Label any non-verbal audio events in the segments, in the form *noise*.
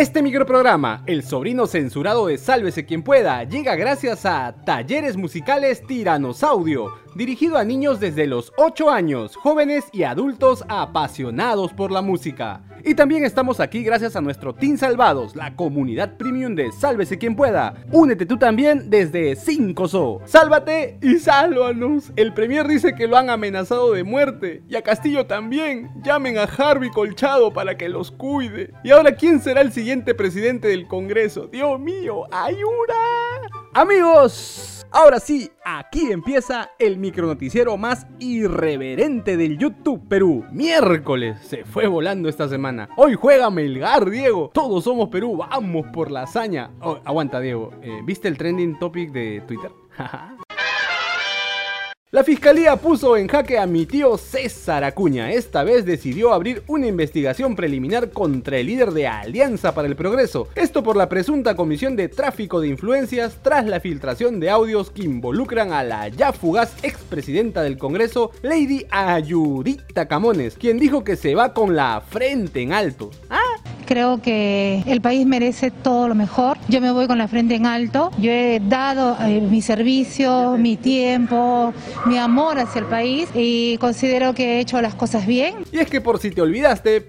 Este microprograma, El sobrino censurado de Sálvese quien pueda, llega gracias a Talleres Musicales Tiranosaudio, dirigido a niños desde los 8 años, jóvenes y adultos apasionados por la música. Y también estamos aquí gracias a nuestro Team Salvados, la comunidad premium de Sálvese quien pueda. Únete tú también desde 5SO. Sálvate y sálvanos. El Premier dice que lo han amenazado de muerte. Y a Castillo también. Llamen a Harvey Colchado para que los cuide. Y ahora, ¿quién será el siguiente presidente del Congreso? Dios mío, ayuda. Amigos, Ahora sí, aquí empieza el micronoticiero más irreverente del YouTube Perú. Miércoles, se fue volando esta semana. Hoy juega Melgar, Diego. Todos somos Perú, vamos por la hazaña. Oh, aguanta, Diego. Eh, ¿Viste el trending topic de Twitter? *laughs* La fiscalía puso en jaque a mi tío César Acuña. Esta vez decidió abrir una investigación preliminar contra el líder de Alianza para el Progreso. Esto por la presunta comisión de tráfico de influencias tras la filtración de audios que involucran a la ya fugaz expresidenta del Congreso, Lady Ayudita Camones, quien dijo que se va con la frente en alto. Creo que el país merece todo lo mejor. Yo me voy con la frente en alto. Yo he dado eh, mi servicio, mi tiempo, mi amor hacia el país y considero que he hecho las cosas bien. Y es que por si te olvidaste,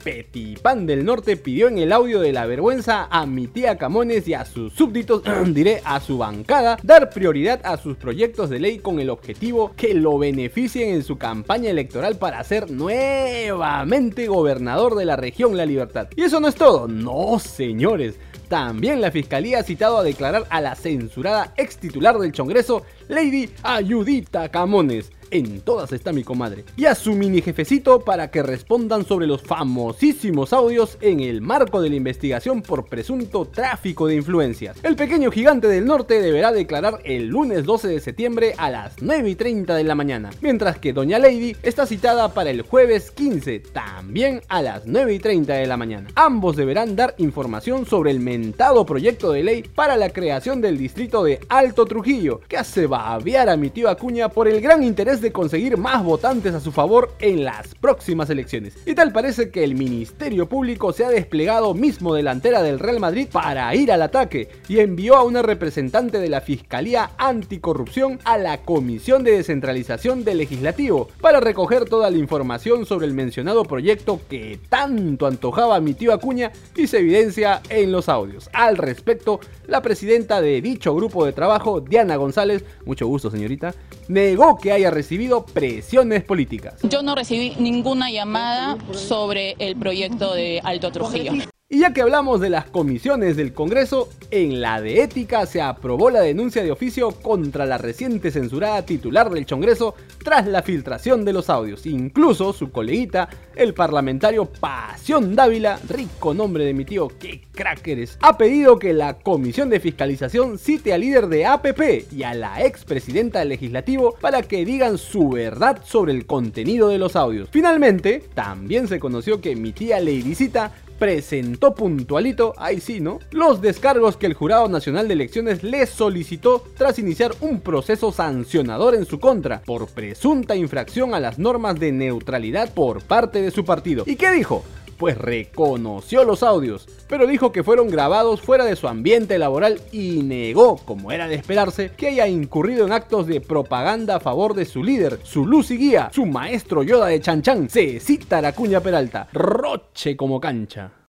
Pan del Norte pidió en el audio de la vergüenza a mi tía Camones y a sus súbditos, *clears throat* diré a su bancada, dar prioridad a sus proyectos de ley con el objetivo que lo beneficien en su campaña electoral para ser nuevamente gobernador de la región La Libertad. Y eso no es todo, no señores. También la fiscalía ha citado a declarar a la censurada ex titular del Congreso, Lady Ayudita Camones en todas está mi comadre, y a su mini jefecito para que respondan sobre los famosísimos audios en el marco de la investigación por presunto tráfico de influencias. El pequeño gigante del norte deberá declarar el lunes 12 de septiembre a las 9 y 30 de la mañana, mientras que Doña Lady está citada para el jueves 15, también a las 9 y 30 de la mañana. Ambos deberán dar información sobre el mentado proyecto de ley para la creación del distrito de Alto Trujillo, que hace babear a mi tío Acuña por el gran interés de conseguir más votantes a su favor en las próximas elecciones. Y tal parece que el Ministerio Público se ha desplegado mismo delantera del Real Madrid para ir al ataque y envió a una representante de la Fiscalía Anticorrupción a la Comisión de Descentralización del Legislativo para recoger toda la información sobre el mencionado proyecto que tanto antojaba mi tío Acuña y se evidencia en los audios. Al respecto, la presidenta de dicho grupo de trabajo, Diana González, mucho gusto señorita, negó que haya recibido presiones políticas. Yo no recibí ninguna llamada sobre el proyecto de Alto Trujillo. Y ya que hablamos de las comisiones del Congreso, en la de ética se aprobó la denuncia de oficio contra la reciente censurada titular del Congreso tras la filtración de los audios. Incluso su coleguita, el parlamentario Pasión Dávila, rico nombre de mi tío, qué crack eres, ha pedido que la comisión de fiscalización cite al líder de APP y a la expresidenta del legislativo para que digan su verdad sobre el contenido de los audios. Finalmente, también se conoció que mi tía Leidicita presentó puntualito, ahí sí, ¿no? Los descargos que el Jurado Nacional de Elecciones le solicitó tras iniciar un proceso sancionador en su contra por presunta infracción a las normas de neutralidad por parte de su partido. ¿Y qué dijo? Pues reconoció los audios, pero dijo que fueron grabados fuera de su ambiente laboral y negó, como era de esperarse, que haya incurrido en actos de propaganda a favor de su líder, su luz y guía, su maestro Yoda de Chan Chan, Cecita Aracuña Peralta, Roche como cancha.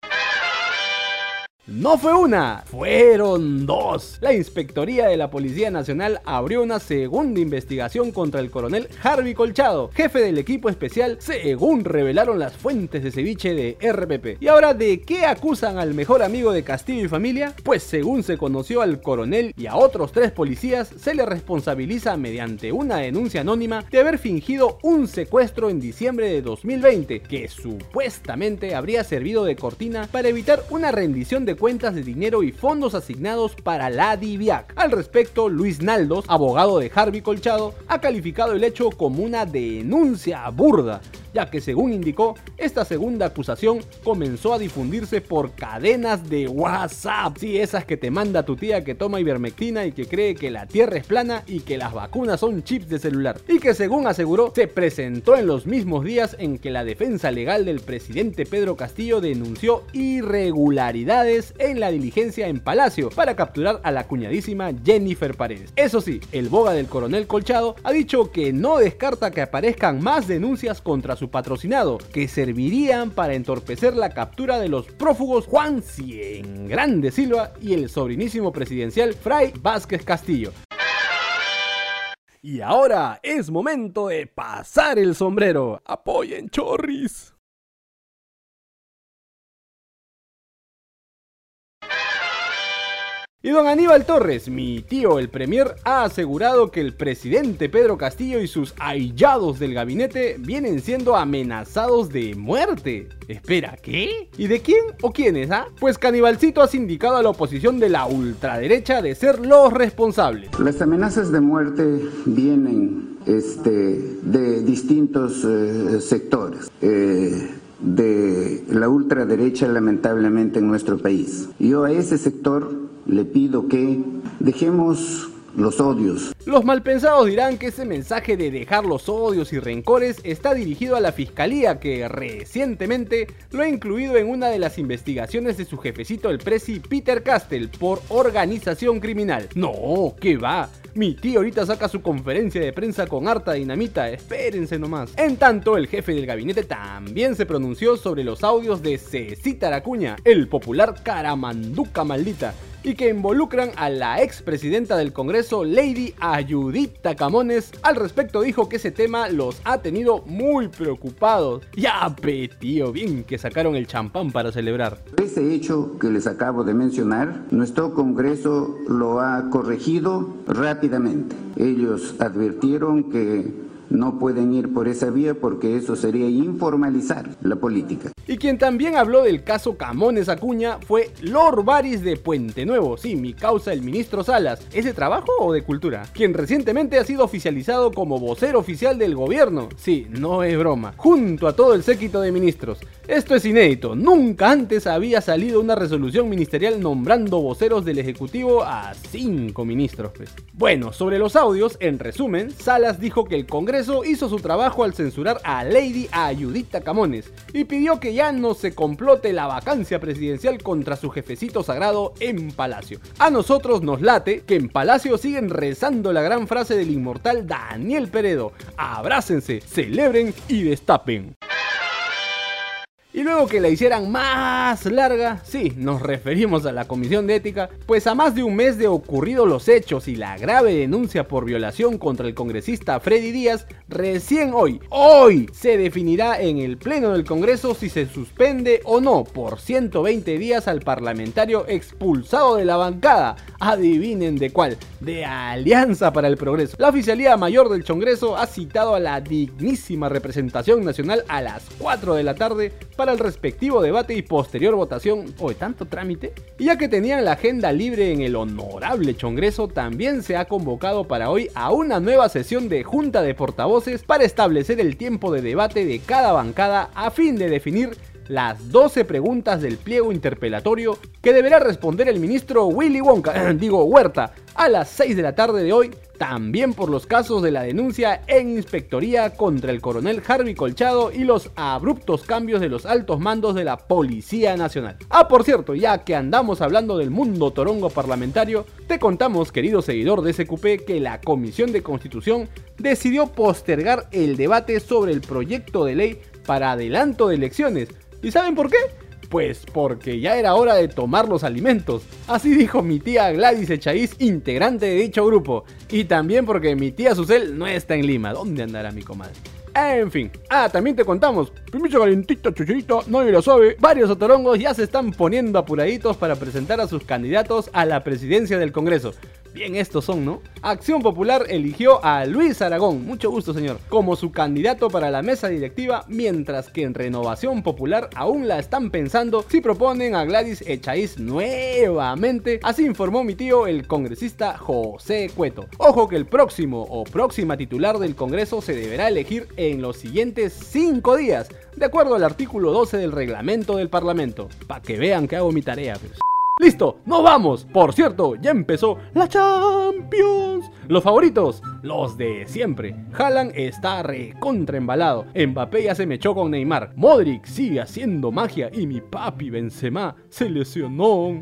No fue una, fueron dos. La Inspectoría de la Policía Nacional abrió una segunda investigación contra el coronel Harvey Colchado, jefe del equipo especial, según revelaron las fuentes de ceviche de RPP. Y ahora, ¿de qué acusan al mejor amigo de Castillo y familia? Pues según se conoció al coronel y a otros tres policías, se le responsabiliza mediante una denuncia anónima de haber fingido un secuestro en diciembre de 2020, que supuestamente habría servido de cortina para evitar una rendición de cuentas de dinero y fondos asignados para la DIVIAC. Al respecto, Luis Naldos, abogado de Harvey Colchado, ha calificado el hecho como una denuncia burda ya que según indicó, esta segunda acusación comenzó a difundirse por cadenas de WhatsApp. Sí, esas que te manda tu tía que toma ivermectina y que cree que la Tierra es plana y que las vacunas son chips de celular. Y que según aseguró, se presentó en los mismos días en que la defensa legal del presidente Pedro Castillo denunció irregularidades en la diligencia en Palacio para capturar a la cuñadísima Jennifer Paredes. Eso sí, el boga del coronel Colchado ha dicho que no descarta que aparezcan más denuncias contra su patrocinado, que servirían para entorpecer la captura de los prófugos Juan Cien Grande Silva y el sobrinísimo presidencial Fray Vázquez Castillo. Y ahora es momento de pasar el sombrero. Apoyen chorris. Y don Aníbal Torres, mi tío el Premier, ha asegurado que el presidente Pedro Castillo y sus ahillados del gabinete vienen siendo amenazados de muerte. Espera, ¿qué? ¿Y de quién o quiénes, ah? Pues Canibalcito ha sindicado a la oposición de la ultraderecha de ser los responsables. Las amenazas de muerte vienen este, de distintos eh, sectores. Eh, de la ultraderecha lamentablemente en nuestro país. Yo a ese sector le pido que dejemos los odios. Los malpensados dirán que ese mensaje de dejar los odios y rencores está dirigido a la fiscalía que recientemente lo ha incluido en una de las investigaciones de su jefecito el presi Peter Castell por organización criminal. No, ¿qué va? Mi tío ahorita saca su conferencia de prensa con harta dinamita, espérense nomás. En tanto, el jefe del gabinete también se pronunció sobre los audios de Cecita Aracuña, el popular caramanduca maldita, y que involucran a la expresidenta del Congreso, Lady Ayudita Camones. Al respecto dijo que ese tema los ha tenido muy preocupados. Ya, pe, bien que sacaron el champán para celebrar. Ese hecho que les acabo de mencionar, nuestro Congreso lo ha corregido rápidamente. Ellos advirtieron que no pueden ir por esa vía porque eso sería informalizar la política. Y quien también habló del caso Camones Acuña fue Lord Baris de Puente Nuevo, sí, mi causa el ministro Salas. ¿Es de trabajo o de cultura? Quien recientemente ha sido oficializado como vocero oficial del gobierno. Sí, no es broma. Junto a todo el séquito de ministros. Esto es inédito, nunca antes había salido una resolución ministerial nombrando voceros del Ejecutivo a cinco ministros. Pues. Bueno, sobre los audios, en resumen, Salas dijo que el Congreso hizo su trabajo al censurar a Lady Ayudita Camones y pidió que ya no se complote la vacancia presidencial contra su jefecito sagrado en Palacio. A nosotros nos late que en Palacio siguen rezando la gran frase del inmortal Daniel Peredo, abrácense, celebren y destapen. Y luego que la hicieran más larga, sí, nos referimos a la Comisión de Ética, pues a más de un mes de ocurridos los hechos y la grave denuncia por violación contra el congresista Freddy Díaz, recién hoy, hoy, se definirá en el Pleno del Congreso si se suspende o no por 120 días al parlamentario expulsado de la bancada. Adivinen de cuál, de Alianza para el Progreso. La Oficialía Mayor del Congreso ha citado a la dignísima representación nacional a las 4 de la tarde para el respectivo debate y posterior votación. ¿O de tanto trámite? Y ya que tenían la agenda libre en el honorable Congreso, también se ha convocado para hoy a una nueva sesión de Junta de Portavoces para establecer el tiempo de debate de cada bancada a fin de definir las 12 preguntas del pliego interpelatorio que deberá responder el ministro Willy Wonka, *clears throat* digo Huerta, a las 6 de la tarde de hoy, también por los casos de la denuncia en inspectoría contra el coronel Harvey Colchado y los abruptos cambios de los altos mandos de la Policía Nacional. Ah, por cierto, ya que andamos hablando del mundo torongo parlamentario, te contamos, querido seguidor de SQP, que la Comisión de Constitución decidió postergar el debate sobre el proyecto de ley para adelanto de elecciones ¿Y saben por qué? Pues porque ya era hora de tomar los alimentos. Así dijo mi tía Gladys Echaíz, integrante de dicho grupo. Y también porque mi tía Susel no está en Lima. ¿Dónde andará mi comadre? En fin. Ah, también te contamos. Primicia calentita, chuchurito, nadie lo sabe. Varios otorongos ya se están poniendo apuraditos para presentar a sus candidatos a la presidencia del Congreso. Bien, estos son, ¿no? Acción Popular eligió a Luis Aragón, mucho gusto señor, como su candidato para la mesa directiva, mientras que en Renovación Popular aún la están pensando si proponen a Gladys Echaíz nuevamente. Así informó mi tío, el congresista José Cueto. Ojo que el próximo o próxima titular del Congreso se deberá elegir en los siguientes cinco días, de acuerdo al artículo 12 del reglamento del Parlamento. Para que vean que hago mi tarea. Pues. ¡Listo! ¡Nos vamos! Por cierto, ya empezó la Champions. Los favoritos, los de siempre. Haaland está recontra embalado. Mbappé ya se me echó con Neymar. Modric sigue haciendo magia y mi papi Benzema se lesionó.